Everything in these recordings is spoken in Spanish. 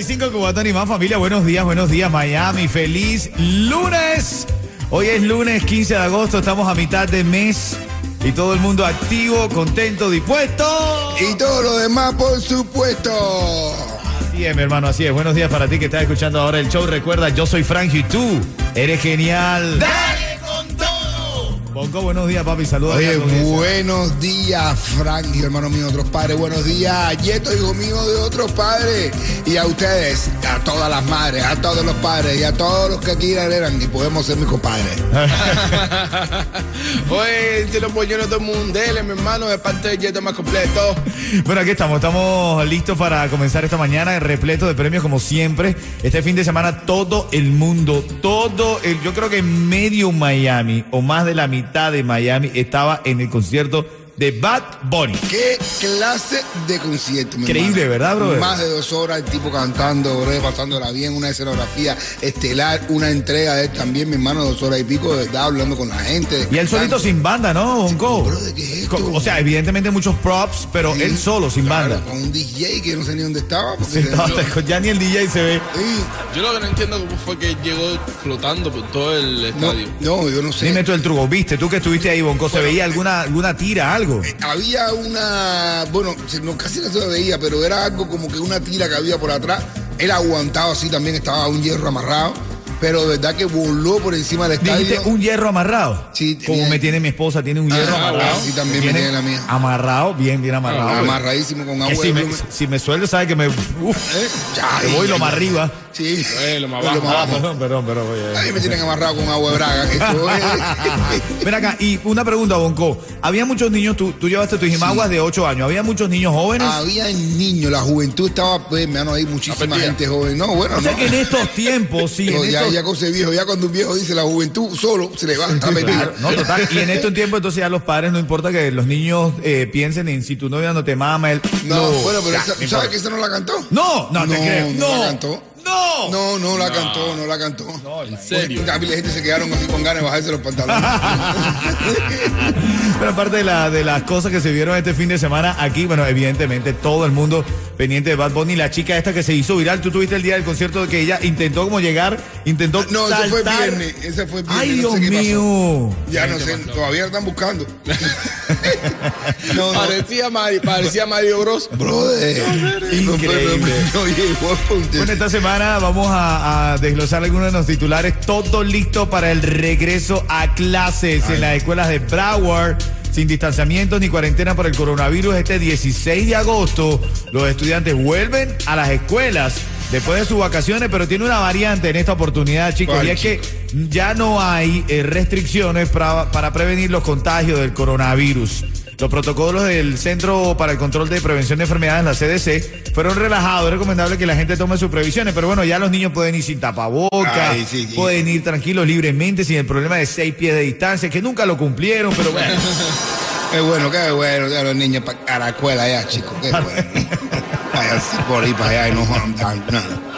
Ritmo 95 Cubatón y más familia. Buenos días, buenos días Miami. Feliz lunes. Hoy es lunes 15 de agosto. Estamos a mitad de mes y todo el mundo activo, contento, dispuesto. Y todo lo demás, por supuesto. Así es, mi hermano, así es. Buenos días para ti que estás escuchando ahora el show. Recuerda, yo soy Frangio y tú eres genial. ¡Dale! Bonco, buenos días, papi. Saludos. Oye, buenos días, Frankie, hermano mío, otros padres. Buenos días, Yeto, hijo mío de otros padres. Y a ustedes, a todas las madres, a todos los padres y a todos los que quieran eran y podemos ser mis compadres. Oye, se lo pollo no todo el mundo, dele, mi hermano, de parte del Yeto más completo. Bueno, aquí estamos, estamos listos para comenzar esta mañana repleto de premios como siempre. Este fin de semana todo el mundo, todo, el, yo creo que medio Miami o más de la mitad de Miami estaba en el concierto de Bad Bunny. ¿Qué clase de concierto, mi Increíble, hermano? ¿verdad, brother? Más de dos horas, el tipo cantando, brother, pasándola bien, una escenografía estelar, una entrega de él también, mi hermano, dos horas y pico, de verdad, hablando con la gente. Y él solito sin banda, ¿no, Bonco? Brother, ¿qué es esto? O sea, evidentemente muchos props, pero Sí, él solo, sin claro, banda. Con un DJ que no sé ni dónde estaba. porque Sí, ya ni el DJ se ve. Sí, Yo lo que no entiendo cómo fue que llegó flotando por todo el estadio. no, yo no sé. Dime tú el truco, ¿viste? Tú que estuviste ahí, Bonco, ¿se veía alguna, alguna tira, algo? Había una, bueno, no, casi no se veía, pero era algo como que una tira que había por atrás. Él aguantado así también, estaba un hierro amarrado, pero de verdad que voló por encima del estadio. ¿Dijiste un hierro amarrado? Sí, Como me tiene mi esposa, tiene un hierro Ah, amarrado. sí, también me Tiene la mía. Amarrado, bien, bien amarrado. amarradísimo con agua si me, si me sueldo, sabe que me. Uf, ¿Eh? Ya, voy lo más arriba. Sí. Eh, lo más Lo abajo. más abajo. perdón, perdón, perdón. oye. Ahí me tienen amarrado con agua de braga. que Esto es. Ven acá, y una pregunta, Bonco. Había muchos niños, tú, tú llevaste tus jimaguas de 8 años. Había muchos niños jóvenes. Había niños, la juventud estaba, pues, me han ahí muchísima gente joven. No, bueno, o sea no. que en estos tiempos, sí. No, ya, estos- ya cosa de viejo, ya cuando un viejo dice la juventud solo se le va a meter. Claro, no, total. Y en estos tiempos, entonces ya los padres no importa que los niños eh, piensen en si tu novia no te mama, él. No, bueno, pero ya, esa- ¿sabes que esa no la cantó? No, no, te No, creo. no No, la cantó. No. No, no la cantó, no la cantó. No, en serio. La gente se quedaron así con ganas de bajarse los pantalones. Pero aparte de, la, de las cosas que se vieron este fin de semana aquí, bueno, evidentemente todo el mundo pendiente de Bad Bunny, la chica esta que se hizo viral, tú tuviste el día del concierto que ella intentó como llegar, intentó No, eso fue saltar. viernes, ese fue viernes. Ay, no Dios sé qué pasó. mío. Ya no sé, todavía están buscando. no, no. Parecía, Mario, parecía Mario Bros. Brother. Increíble. Bueno, esta semana vamos a, a desglosar algunos de los titulares. Todo listo para el regreso a clases en las escuelas de Broward. Sin distanciamientos ni cuarentena por el coronavirus, este 16 de agosto los estudiantes vuelven a las escuelas después de sus vacaciones, pero tiene una variante en esta oportunidad, chicos, ¿Cuál, y es que ya no hay eh, restricciones para, para prevenir los contagios del coronavirus. Los protocolos del Centro para el Control de Prevención de Enfermedades, la CDC, fueron relajados. Es recomendable que la gente tome sus previsiones, pero bueno, ya los niños pueden ir sin tapabocas, Ay, sí, sí. pueden ir tranquilos libremente sin el problema de seis pies de distancia, que nunca lo cumplieron, pero bueno. Qué bueno, qué bueno. Ya los niños para la escuela ya, chicos. Qué bueno. Váyanse por ahí para allá y no jodan nada.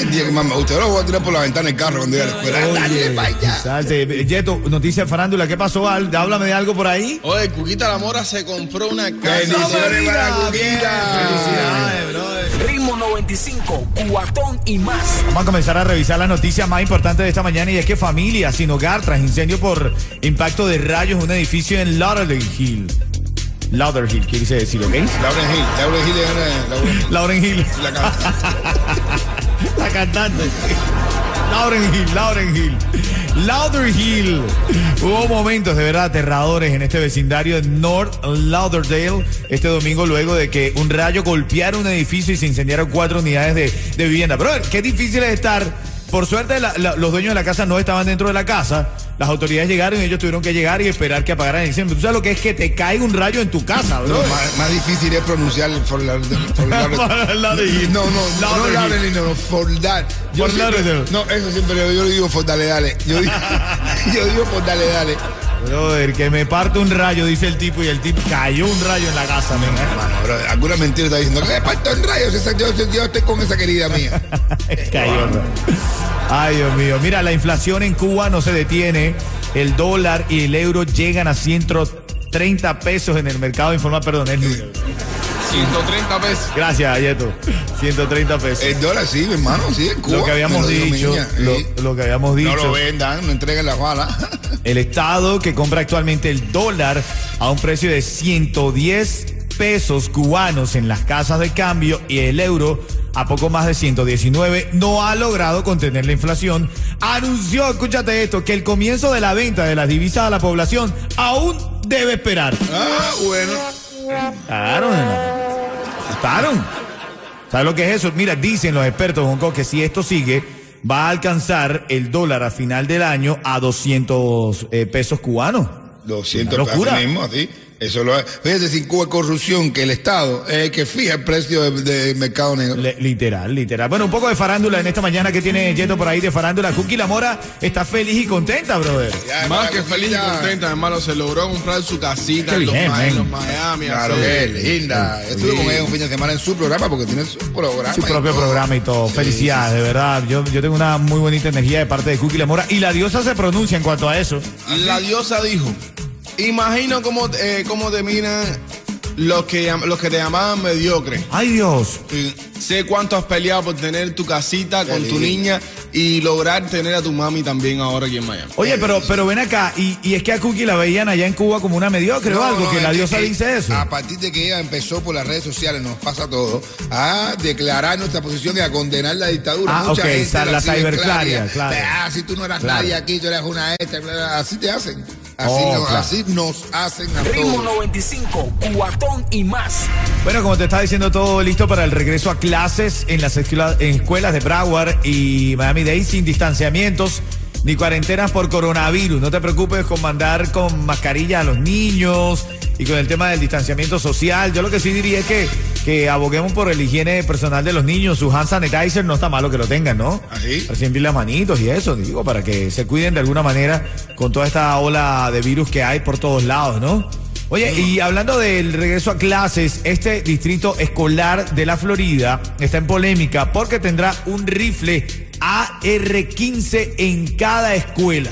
El día que más me gusta, yo lo voy a tirar por la ventana del carro cuando llegue a la escuela. Dale para allá. Salte. Yeto, noticia de farándula, ¿qué pasó? Al? Háblame de algo por ahí. Oye, Cuquita La Mora se compró una casa. Bendiciones para Cuquita. Felicidades, brother. Ritmo 95, cuatón y más. Vamos a comenzar a revisar las noticias más importantes de esta mañana y es que familia sin hogar tras incendio por impacto de rayos en un edificio en Lauderdale Hill. Lauderdale Hill, quise decir, ¿ok? Lauren Hill, Lauren Hill es una. Lauren Hill. Lauren Hill, La. la cantante. Lauren Hill, Lauren Hill. Lauder Hill. Hubo momentos de verdad aterradores en este vecindario de North Lauderdale este domingo luego de que un rayo golpeara un edificio y se incendiaron cuatro unidades de, de vivienda. Pero qué difícil es estar. Por suerte los dueños de la casa no estaban dentro de la casa, las autoridades llegaron y ellos tuvieron que llegar y esperar que apagaran el incendio. ¿Tú sabes lo que es que te caiga un rayo en tu casa, bro? Lo más, más difícil es pronunciar el for la- for la-. No, no, no. Lauderdale, no, no, for that. Yo For siempre-. No, eso siempre yo, digo for dale, dale. Yo digo, yo digo for dale, dale. Brother, que me parte un rayo, dice el tipo, y el tipo cayó un rayo en la casa, men. Hermano, bro, alguna mentira está diciendo que me parto en rayos. esa- yo, yo- yo estoy con esa querida mía. Cayó. Ay, Dios mío. Mira, la inflación en Cuba no se detiene. El dólar y el euro llegan a 130 pesos en el mercado informal. Perdón, es lunes. 130 pesos. Gracias, Yeto. 130 pesos. El dólar sí, mi hermano, sí, en Cuba. lo que habíamos dicho, niña, lo, sí. lo que habíamos dicho. No lo vendan, no entreguen la bala. El Estado que compra actualmente el dólar a un precio de 110 pesos cubanos en las casas de cambio y el euro a poco más de 119 no ha logrado contener la inflación. Anunció, escúchate esto, que el comienzo de la venta de las divisas a la población aún debe esperar. Ah, bueno. Hermano. Asustaron. ¿Sabes lo que es eso? Mira, dicen los expertos, Hong Kong, que si esto sigue, va a alcanzar el dólar a final del año a 200 eh, pesos cubanos. 200 Una locura. así mismo, así. Eso lo es. Fíjate, sin Cuba corrupción, que el Estado es el que fija el precio del de mercado negro. Le- literal, literal. Bueno, un poco de farándula en esta mañana que tiene Yeto por ahí de farándula. Cookie La Mora está feliz y contenta, brother. Ya, Más que feliz y contenta, hermano. Se logró comprar su casita Qué en, los, bien, Ma- en man. los Miami. Claro que linda. Estuve con ella un fin de semana en su programa porque tiene su programa. Su propio todo. programa y todo. Sí, Felicidades, de verdad. Yo, yo tengo una muy bonita energía de parte de Cookie La Mora. Y la diosa se pronuncia en cuanto a eso. La diosa dijo, imagino cómo, eh, cómo terminan los que, los que te llamaban mediocre. Ay, Dios. Sí. Sé cuánto has peleado por tener tu casita con tu niña y lograr tener a tu mami también ahora aquí en Miami. Oye, pero, pero ven acá. Y, y es que a Cookie la veían allá en Cuba como una mediocre o No, algo, no, que la diosa que dice eso. A partir de que ella empezó por las redes sociales, nos pasa todo, a declarar nuestra posición y a condenar la dictadura. Ah, Mucha ok, gente la ciberclaria, cyberclaria, claro. Ah, si tú no eras Claro. nadie aquí, tú eres una esta, así te hacen. Así, Oh, nos, claro. así nos hacen a Ritmo todos. 95, cuatón y más. Bueno, como te estaba diciendo, todo listo para el regreso a clases en las escuela- en escuelas de Broward y Miami-Dade sin distanciamientos ni cuarentenas por coronavirus. No te preocupes con mandar con mascarilla a los niños y con el tema del distanciamiento social. Yo lo que sí diría es que, que aboguemos por el higiene personal de los niños. Su hand sanitizer no está malo que lo tengan, ¿no? Así. Para siempre las manitos y eso, digo, para que se cuiden de alguna manera con toda esta ola de virus que hay por todos lados, ¿no? Oye, y hablando del regreso a clases, este distrito escolar de la Florida está en polémica porque tendrá un rifle AR-15 en cada escuela.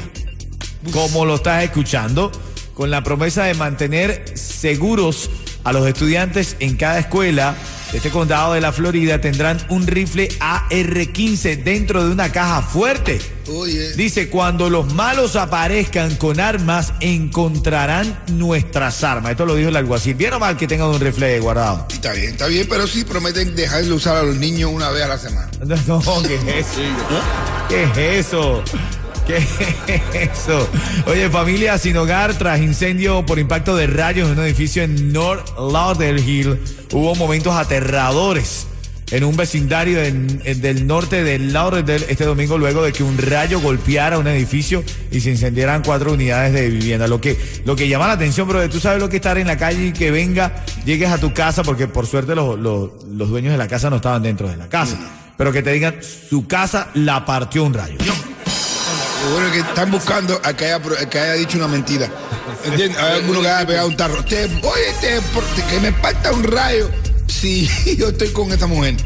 Como lo estás escuchando, con la promesa de mantener seguros a los estudiantes en cada escuela de este condado de la Florida tendrán un rifle AR-15 dentro de una caja fuerte. Oye, Dice, cuando los malos aparezcan con armas, encontrarán nuestras armas. Esto lo dijo el alguacil. ¿Bien o mal que tengan un rifle guardado? está bien, está bien, pero sí prometen dejar de usar a los niños una vez a la semana. No, no, ¿qué es eso? ¿Qué es eso? ¿Qué es eso? Oye, familia sin hogar tras incendio por impacto de rayos en un edificio en North Lauderdale. Hubo momentos aterradores en un vecindario en- en- del norte de Lauderdale este domingo luego de que un rayo golpeara un edificio y se incendiaran cuatro unidades de vivienda. Lo que, lo que llama la atención, bro, tú sabes lo que es estar en la calle y que venga, llegues a tu casa, porque por suerte los, los- los dueños de la casa no estaban dentro de la casa. Pero que te digan, su casa la partió un rayo. Es que están buscando a que haya, dicho una mentira. ¿Entiendes? Hay alguno que haya pegado un tarro. Te- oye, te- que me falta un rayo. Sí, yo estoy con esta mujer.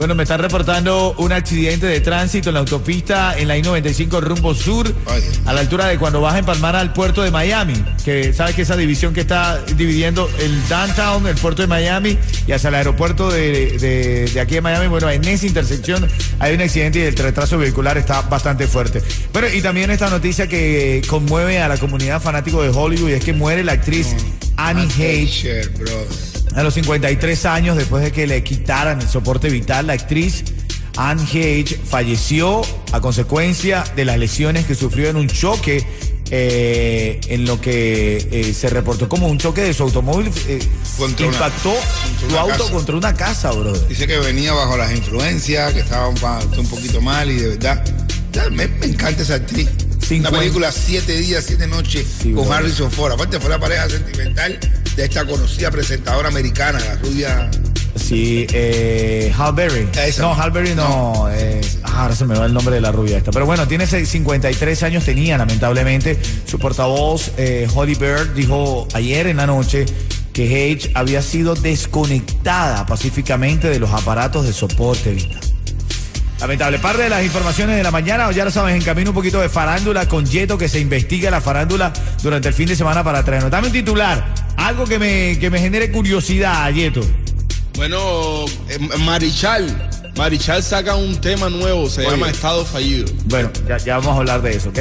Bueno, me están reportando un accidente de tránsito en la autopista en la I-95 rumbo sur, Ay. a la altura de cuando vas a empalmar al puerto de Miami, que sabes que esa división que está dividiendo el downtown, el puerto de Miami y hacia el aeropuerto de, de- de aquí de Miami, bueno, en esa intersección hay un accidente y el retraso vehicular está bastante fuerte. Bueno, y también esta noticia que conmueve a la comunidad fanático de Hollywood y es que muere la actriz Annie Hayes Asher, bro. A los 53 años, después de que le quitaran el soporte vital, la actriz Anne Hage falleció a consecuencia de las lesiones que sufrió en un choque eh, en lo que eh, se reportó como un choque de su automóvil. eh, Contra impactó su auto casa. contra una casa, brother. Dice que venía bajo las influencias, que estaba un, poquito mal y de verdad. ya, me, me encanta esa actriz. Una película Siete días, siete noches Sí, con bro. Harrison Ford. Aparte fue la pareja sentimental de esta conocida presentadora americana, la rubia. Sí, eh, Hal Berry. Esa. No, Hal Berry no. eh, ah, ahora se me va el nombre de la rubia esta. Pero bueno, tiene seis- 53 años, tenía lamentablemente. Su portavoz, eh, Holly Bird, dijo ayer en la noche que H había sido desconectada pacíficamente de los aparatos de soporte vital. Lamentable. Parte de las informaciones de la mañana, ya lo sabes, en camino un poquito de farándula con Yeto, que se investiga la farándula durante el fin de semana para traernos. Dame un titular, algo que me, que me genere curiosidad, Yeto. Bueno, eh, Marichal. Marichal saca un tema nuevo, se Oye. llama Estado Fallido. Bueno, ya, ya vamos a hablar de eso, ¿ok?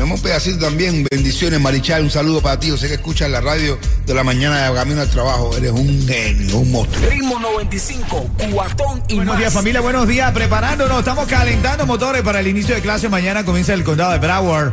Un pedacito también. Bendiciones, Marichal. Un saludo para ti. Yo sé que escuchas la radio de la mañana de camino al trabajo. Eres un genio, un monstruo. Ritmo 95, cuatón y Buenos más. días familia, buenos días, preparándonos, estamos calentando motores para el inicio de clase, mañana comienza el condado de Broward.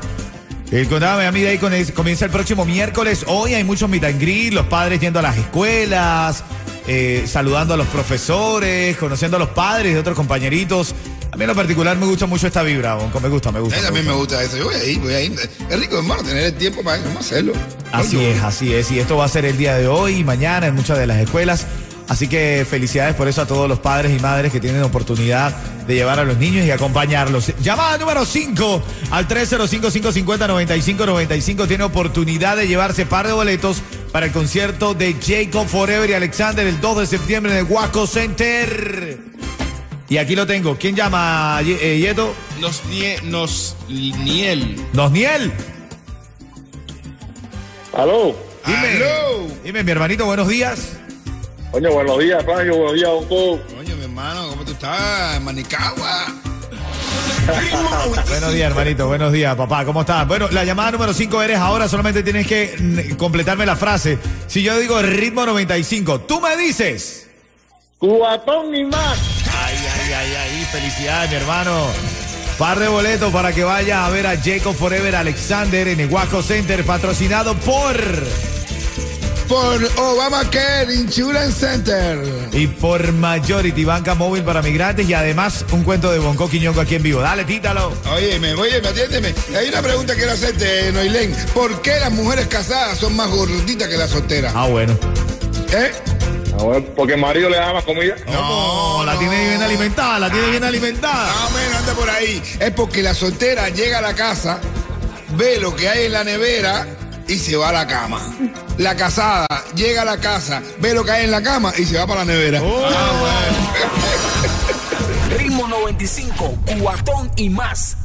El condado de Miami-Dade con- comienza el próximo miércoles. Hoy hay muchos meet and greet, los padres yendo a las escuelas, eh, saludando a los profesores, conociendo a los padres de otros compañeritos. A mí en lo particular me gusta mucho esta vibra, Bonco, me gusta, me A gusta. mí me también me gusta. eso. Yo voy a ir, voy a ir. Es rico, hermano, tener el tiempo para vamos a hacerlo. Así es, así es. Y esto va a ser el día de hoy y mañana en muchas de las escuelas. Así que felicidades por eso a todos los padres y madres que tienen oportunidad de llevar a los niños y acompañarlos. Llamada número 5 al 305-550-9595. Tiene oportunidad de llevarse par de boletos para el concierto de Jacob Forever y Alexander el 2 de septiembre en el Waco Center. Y aquí lo tengo. ¿Quién llama, eh, Yeto? Nos, nie, nos niel. Nosniel. Aló. Dime, Aló. dime, mi hermanito, buenos días. Coño, buenos días, Fabio. Buenos días, Bonco. Coño, mi hermano, ¿cómo tú estás? En Manicagua. Buenos días, hermanito. Buenos días, papá. ¿Cómo estás? Bueno, la llamada número 5 eres ahora. Solamente tienes que mm, completarme la frase. Si yo digo ritmo 95, tú me dices. Cubatón y más. Ay, ay, ay, ay. Felicidades, mi hermano. Par de boletos para que vaya a ver a Jacob Forever Alexander en el Waco Center, patrocinado por. Por Obamacare Insurance Center. Y por Majority, banca móvil para migrantes. Y además, un cuento de Bonco Quiñongo aquí en vivo. Dale, títalo. Oye, me, oye, atiéndeme. Hay una pregunta que quiero hacerte, Noilén. ¿Por qué las mujeres casadas son más gorditas que las solteras? Ah, bueno. ¿Eh? Ah, porque el marido le da más comida. No, la tiene bien alimentada, la tiene bien alimentada. Más o menos, anda por ahí. Es porque la soltera llega a la casa, ve lo que hay en la nevera y se va a la cama. La casada llega a la casa, ve lo que hay en la cama y se va para la nevera. Ah, Ritmo 95, cuatón y más.